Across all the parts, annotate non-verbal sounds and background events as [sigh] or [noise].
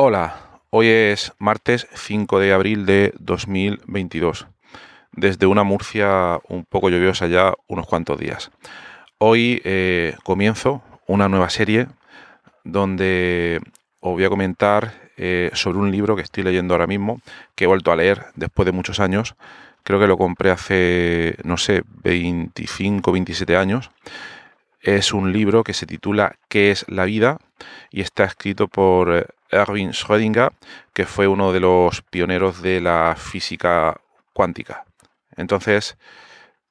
Hola, hoy es martes 5 de abril de 2022, desde una Murcia un poco lluviosa ya unos cuantos días. Hoy eh, comienzo una nueva serie donde os voy a comentar eh, sobre un libro que estoy leyendo ahora mismo, que he vuelto a leer después de muchos años. Creo que lo compré hace, no sé, 25, 27 años. Es un libro que se titula ¿Qué es la vida? y está escrito por eh, Erwin Schrödinger, que fue uno de los pioneros de la física cuántica. Entonces,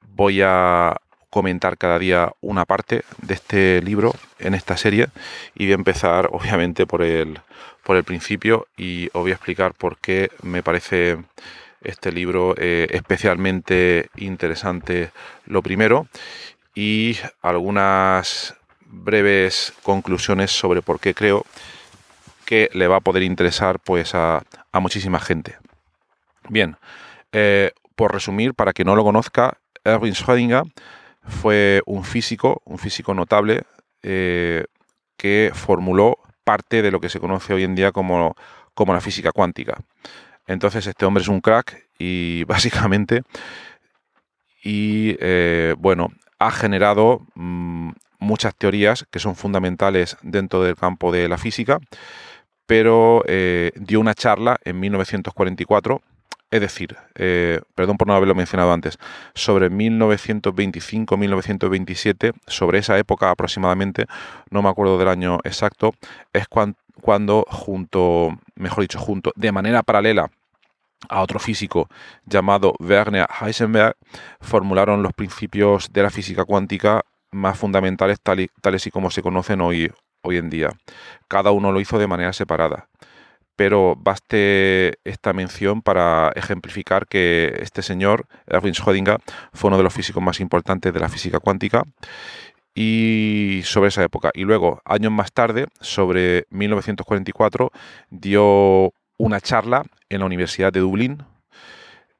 voy a comentar cada día una parte de este libro en esta serie y voy a empezar [laughs] obviamente por el, por el principio y os voy a explicar por qué me parece este libro eh, especialmente interesante lo primero y algunas breves conclusiones sobre por qué creo que le va a poder interesar pues a, muchísima gente. Bien, eh, por resumir, para que no lo conozca, Erwin Schrödinger fue un físico, un físico notable, eh, que formuló parte de lo que se conoce hoy en día como, como la física cuántica. Entonces este hombre es un crack y [laughs] básicamente, y eh, bueno, ha generado mm, muchas teorías que son fundamentales dentro del campo de la física pero eh, dio una charla en 1944, es decir, eh, perdón por no haberlo mencionado antes, sobre 1925-1927, sobre esa época aproximadamente, no me acuerdo del año exacto, es cuando junto, mejor dicho, junto, de manera paralela a otro físico llamado Werner Heisenberg, formularon los principios de la física cuántica más fundamentales tales y como se conocen hoy, hoy en día. Cada uno lo hizo de manera separada. Pero baste esta mención para ejemplificar que este señor, Erwin Schrödinger, fue uno de los físicos más importantes de la física cuántica y sobre esa época. Y luego, años más tarde, sobre 1944, dio una charla en la Universidad de Dublín.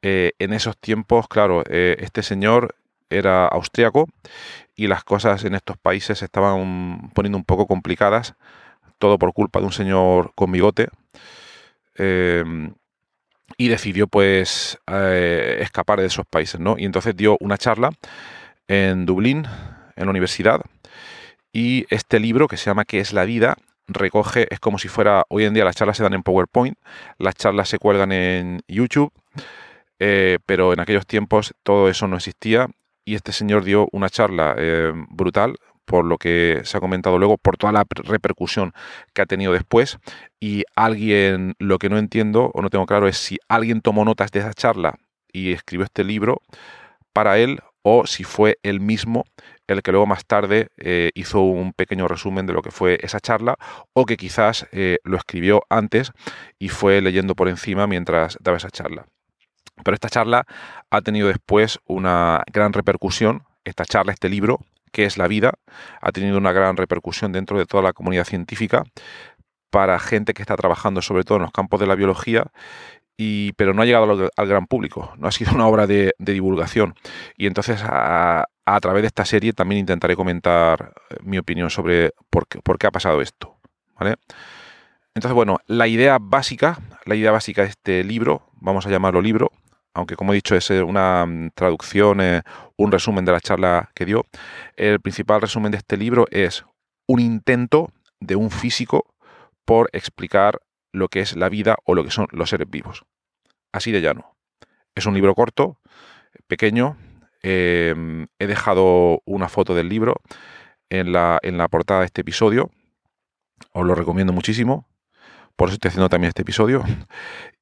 Eh, en esos tiempos, claro, eh, este señor era austriaco y las cosas en estos países se estaban poniendo un poco complicadas, todo por culpa de un señor con bigote. Em, y decidió pues eh, escapar de esos países, ¿no? Y entonces dio una charla en Dublín, en la universidad, y este libro que se llama ¿Qué es la vida? Recoge, es como si fuera, hoy en día las charlas se dan en PowerPoint, las charlas se cuelgan en YouTube, eh, pero en aquellos tiempos todo eso no existía y este señor dio una charla eh, brutal por lo que se ha comentado luego, por toda la repercusión que ha tenido después. Y alguien, lo que no entiendo o no tengo claro es si alguien tomó notas de esa charla y escribió este libro para él o si fue él mismo el que luego más tarde eh, hizo un pequeño resumen de lo que fue esa charla o que quizás eh, lo escribió antes y fue leyendo por encima mientras daba esa charla. Pero esta charla ha tenido después una gran repercusión, esta charla, este libro, que es La vida, ha tenido una gran repercusión dentro de toda la comunidad científica para gente que está trabajando sobre todo en los campos de la biología, pero no ha llegado al, gran público, no ha sido una obra de, divulgación. Y entonces a, través de esta serie también intentaré comentar eh, mi opinión sobre por qué, por qué ha pasado esto. ¿vale? Entonces, bueno, la idea básica, la idea básica de este libro, vamos a llamarlo libro, aunque como he dicho es eh, una mm, traducción, eh, un resumen de la charla que dio, el principal resumen de este libro es un intento de un físico por explicar lo que es la vida o lo que son los seres vivos. Así de llano. Es un libro corto, pequeño. Em, he dejado una foto del libro en la, en la portada de este episodio. Os lo recomiendo muchísimo. Por eso estoy haciendo también este episodio.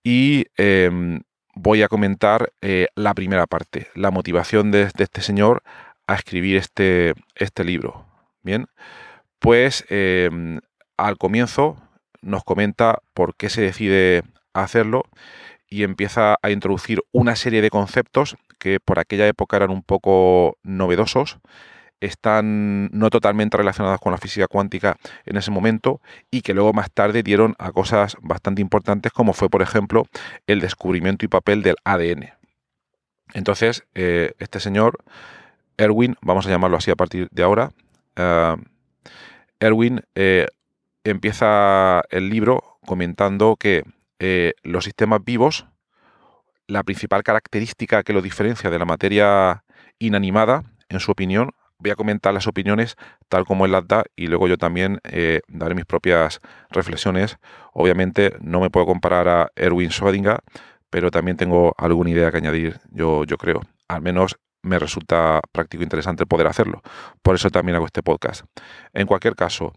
Y em, voy a comentar eh, la primera parte, la motivación de, este señor a escribir este, este libro. Bien, pues em, al comienzo nos comenta por qué se decide hacerlo y empieza a introducir una serie de conceptos que por aquella época eran un poco novedosos, están no totalmente relacionados con la física cuántica en ese momento y que luego más tarde dieron a cosas bastante importantes como fue por ejemplo el descubrimiento y papel del ADN. Entonces, eh, este señor, Erwin, vamos a llamarlo así a partir de ahora, uh, Erwin eh, empieza el libro comentando que eh, los sistemas vivos, la principal característica que lo diferencia de la materia inanimada, en su opinión, voy a comentar las opiniones tal como él las da y luego yo también eh, daré mis propias reflexiones. Obviamente no me puedo comparar a Erwin Schrödinger, pero también tengo alguna idea que añadir, yo, yo creo. Al menos me resulta práctico e interesante poder hacerlo. Por eso también hago este podcast. En cualquier caso,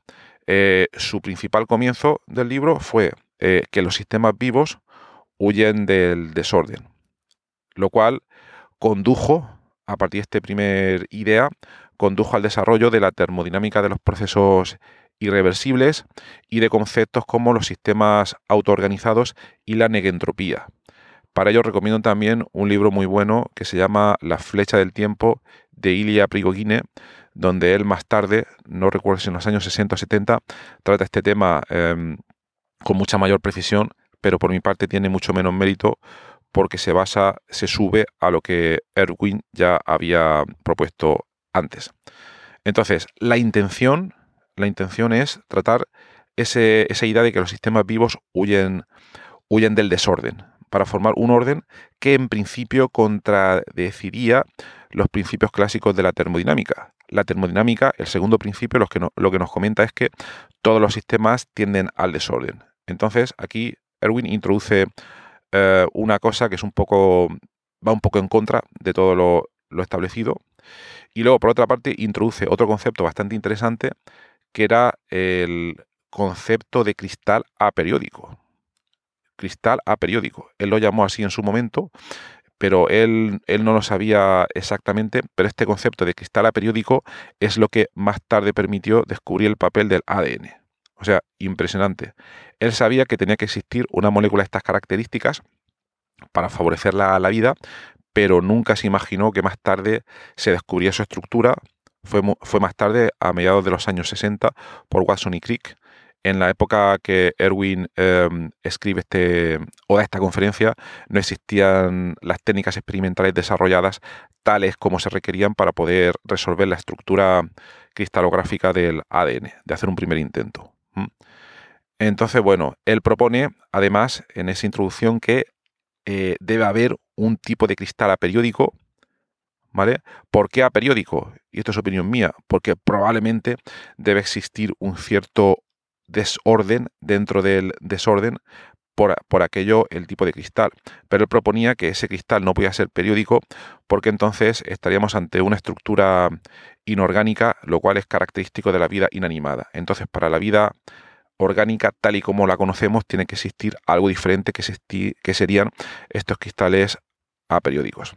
eh, su principal comienzo del libro fue eh, que los sistemas vivos huyen del desorden, lo cual condujo, a partir de esta primera idea, condujo al desarrollo de la termodinámica de los procesos irreversibles y de conceptos como los sistemas autoorganizados y la negentropía. Para ello recomiendo también un libro muy bueno que se llama La flecha del tiempo de Ilya Prigogine, donde él más tarde, no recuerdo si en los años 60 o 70, trata este tema em, con mucha mayor precisión, pero por mi parte tiene mucho menos mérito porque se basa, se sube a lo que Erwin ya había propuesto antes. Entonces, la intención, la intención es tratar esa idea de que los sistemas vivos huyen, huyen del desorden, para formar un orden que en principio contradeciría los principios clásicos de la termodinámica. La termodinámica, el segundo principio, lo que, nos comenta es que todos los sistemas tienden al desorden. Entonces, aquí Erwin introduce eh, una cosa que es un poco. va un poco en contra de todo lo, lo establecido. Y luego, por otra parte, introduce otro concepto bastante interesante, que era el concepto de cristal aperiódico cristal aperiódico. Él lo llamó así en su momento, pero él, él, no lo sabía exactamente, pero este concepto de cristal aperiódico es lo que más tarde permitió descubrir el papel del ADN. O sea, impresionante. Él sabía que tenía que existir una molécula de estas características para favorecer la, la vida, pero nunca se imaginó que más tarde se descubría su estructura. Fue, fue más tarde, a mediados de los años 60, por Watson y Crick, en la época que Erwin em, escribe este o da esta conferencia, no existían las técnicas experimentales desarrolladas tales como se requerían para poder resolver la estructura cristalográfica del ADN, de hacer un primer intento. Entonces, bueno, él propone, además, en esa introducción, que eh, debe haber un tipo de cristal aperiódico, ¿vale? ¿Por qué aperiódico? Y esto es opinión mía, porque probablemente debe existir un cierto desorden dentro del desorden por, por, aquello el tipo de cristal. Pero él proponía que ese cristal no podía ser periódico porque entonces estaríamos ante una estructura inorgánica, lo cual es característico de la vida inanimada. Entonces, para la vida orgánica tal y como la conocemos, tiene que existir algo diferente que, que serían estos cristales aperiódicos.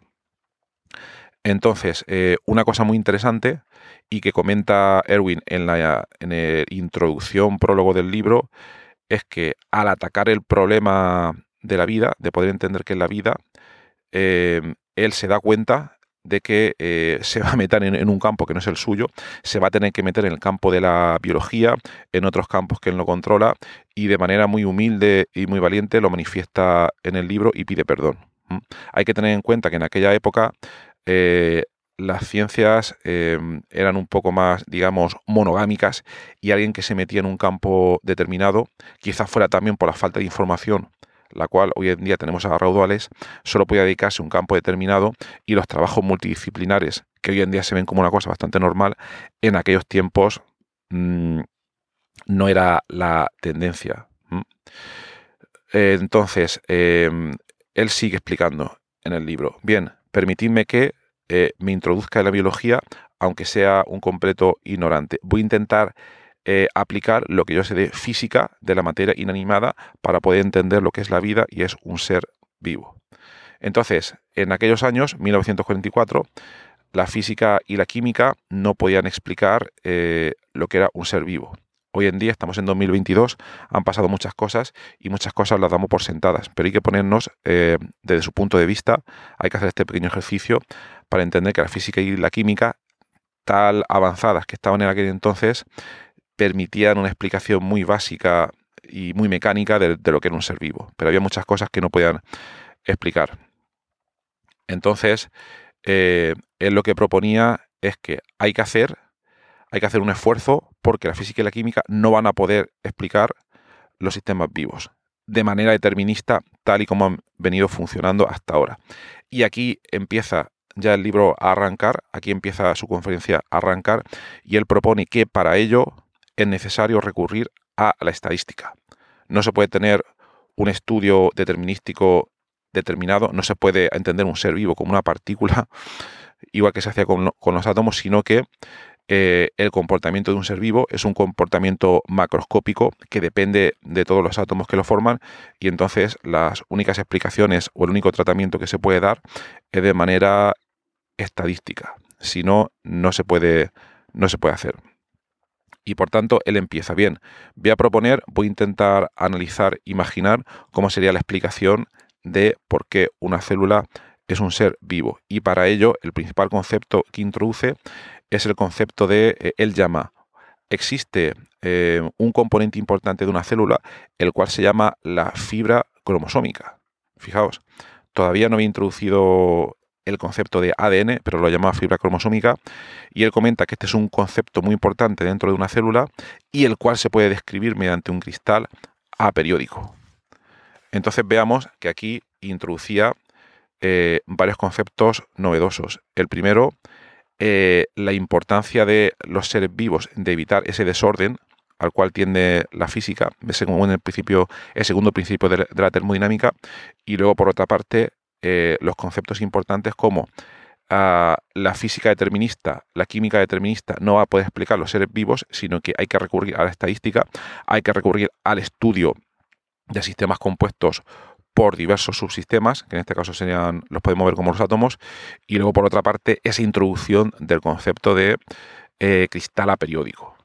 Entonces, eh, una cosa muy interesante y que comenta Erwin en la, introducción, prólogo del libro, es que al atacar el problema de la vida, de poder entender qué es la vida, em, él se da cuenta de que eh, se va a meter en, un campo que no es el suyo, se va a tener que meter en el campo de la biología, en otros campos que él no controla, y de manera muy humilde y muy valiente lo manifiesta en el libro y pide perdón. Hay que tener en cuenta que en aquella época eh, las ciencias em, eran un poco más, digamos, monogámicas y alguien que se metía en un campo determinado, quizás fuera también por la falta de información, la cual hoy en día tenemos a raudales, solo podía dedicarse a un campo determinado y los trabajos multidisciplinares, que hoy en día se ven como una cosa bastante normal, en aquellos tiempos mm, no era la tendencia. entonces, em, él sigue explicando en el libro, bien, permitidme que eh, me introduzca en la biología, aunque sea un completo ignorante. Voy a intentar eh, aplicar lo que yo sé de física de la materia inanimada para poder entender lo que es la vida y es un ser vivo. Entonces, en aquellos años, 1944, la física y la química no podían explicar eh, lo que era un ser vivo. Hoy en día estamos en 2022, han pasado muchas cosas y muchas cosas las damos por sentadas, pero hay que ponernos desde su punto de vista, hay que hacer este pequeño ejercicio para entender que la física y la química, tal avanzadas que estaban en aquel entonces, permitían una explicación muy básica y muy mecánica de, lo que era un ser vivo, pero había muchas cosas que no podían explicar. Entonces, eh, él lo que proponía es que hay que hacer, hay que hacer un esfuerzo porque la física y la química no van a poder explicar los sistemas vivos de manera determinista tal y como han venido funcionando hasta ahora. Y aquí empieza ya el libro arrancar, aquí empieza su conferencia arrancar y él propone que para ello es necesario recurrir a la estadística. No se puede tener un estudio determinístico determinado, no se puede entender un ser vivo como una partícula, [laughs] igual que se hacía con, los átomos, sino que eh, el comportamiento de un ser vivo es un comportamiento macroscópico que depende de todos los átomos que lo forman y entonces las únicas explicaciones o el único tratamiento que se puede dar es de manera estadística. Si no, no se puede, no se puede hacer y por tanto él empieza bien. Voy a proponer, voy a intentar analizar, imaginar cómo sería la explicación de por qué una célula es un ser vivo. Y para ello el principal concepto que introduce es el concepto de, eh, él llama, existe eh, un componente importante de una célula, el cual se llama la fibra cromosómica. Fijaos, todavía no había introducido el concepto de ADN, pero lo llama fibra cromosómica, y él comenta que este es un concepto muy importante dentro de una célula y el cual se puede describir mediante un cristal aperiódico. Entonces veamos que aquí introducía eh, varios conceptos novedosos. El primero, eh, la importancia de los seres vivos de evitar ese desorden al cual tiende la física, según el principio, el segundo principio de la termodinámica, y luego por otra parte eh, los conceptos importantes como ah, la física determinista, la química determinista no va a poder explicar los seres vivos, sino que hay que recurrir a la estadística, hay que recurrir al estudio de sistemas compuestos por diversos subsistemas, que en este caso serían, los podemos ver como los átomos, y luego por otra parte esa introducción del concepto de eh, cristal aperiódico.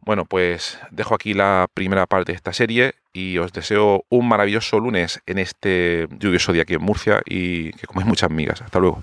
Bueno, pues dejo aquí la primera parte de esta serie y os deseo un maravilloso lunes en este lluvioso día aquí en Murcia y que comáis muchas migas. Hasta luego.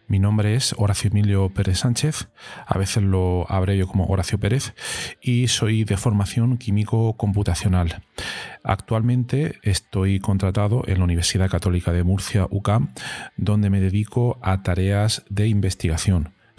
Mi nombre es Horacio Emilio Pérez Sánchez, a veces lo abrevio como Horacio Pérez, y soy de formación químico computacional. Actualmente estoy contratado en la Universidad Católica de Murcia, UCAM, donde me dedico a tareas de investigación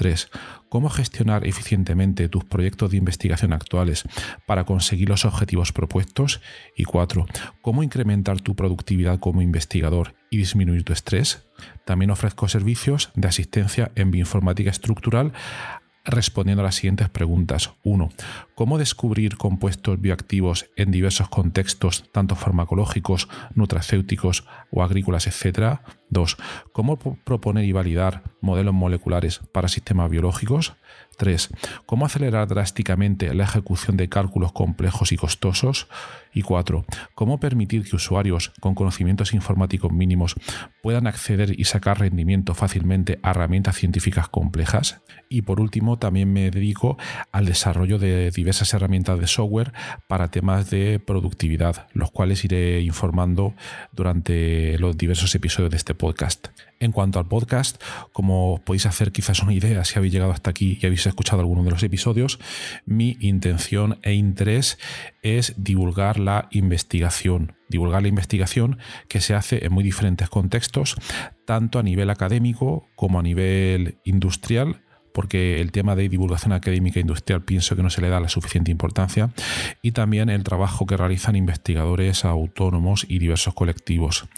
3. Cómo gestionar eficientemente tus proyectos de investigación actuales para conseguir los objetivos propuestos. Y 4. Cómo incrementar tu productividad como investigador y disminuir tu estrés. También ofrezco servicios de asistencia en bioinformática estructural respondiendo a las siguientes preguntas. 1. ¿Cómo descubrir compuestos bioactivos en diversos contextos, tanto farmacológicos, nutracéuticos o agrícolas, etcétera? 2. ¿Cómo proponer y validar modelos moleculares para sistemas biológicos? 3. ¿Cómo acelerar drásticamente la ejecución de cálculos complejos y costosos? Y 4. ¿Cómo permitir que usuarios con conocimientos informáticos mínimos puedan acceder y sacar rendimiento fácilmente a herramientas científicas complejas? Y por último, también me dedico al desarrollo de diversas herramientas de software para temas de productividad, los cuales iré informando durante los diversos episodios de este podcast. En cuanto al podcast, como podéis hacer quizás una idea si habéis llegado hasta aquí y habéis escuchado alguno de los episodios, mi intención e interés es divulgar la investigación, divulgar la investigación que se hace en muy diferentes contextos, tanto a nivel académico como a nivel industrial porque el tema de divulgación académica e industrial pienso que no se le da la suficiente importancia, y también el trabajo que realizan investigadores autónomos y diversos colectivos.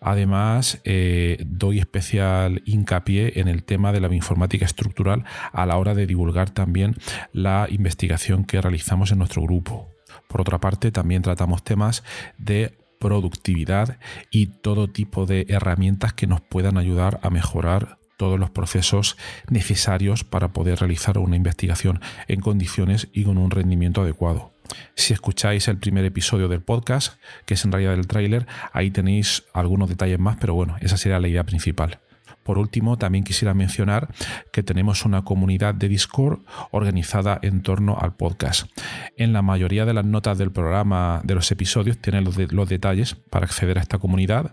Además, eh, doy especial hincapié en el tema de la informática estructural a la hora de divulgar también la investigación que realizamos en nuestro grupo. Por otra parte, también tratamos temas de productividad y todo tipo de herramientas que nos puedan ayudar a mejorar todos los procesos necesarios para poder realizar una investigación en condiciones y con un rendimiento adecuado. Si escucháis el primer episodio del podcast, que es en realidad el tráiler, ahí tenéis algunos detalles más, pero bueno, esa sería la idea principal. Por último, también quisiera mencionar que tenemos una comunidad de Discord organizada en torno al podcast. En la mayoría de las notas del programa de los episodios tienen los, los detalles para acceder a esta comunidad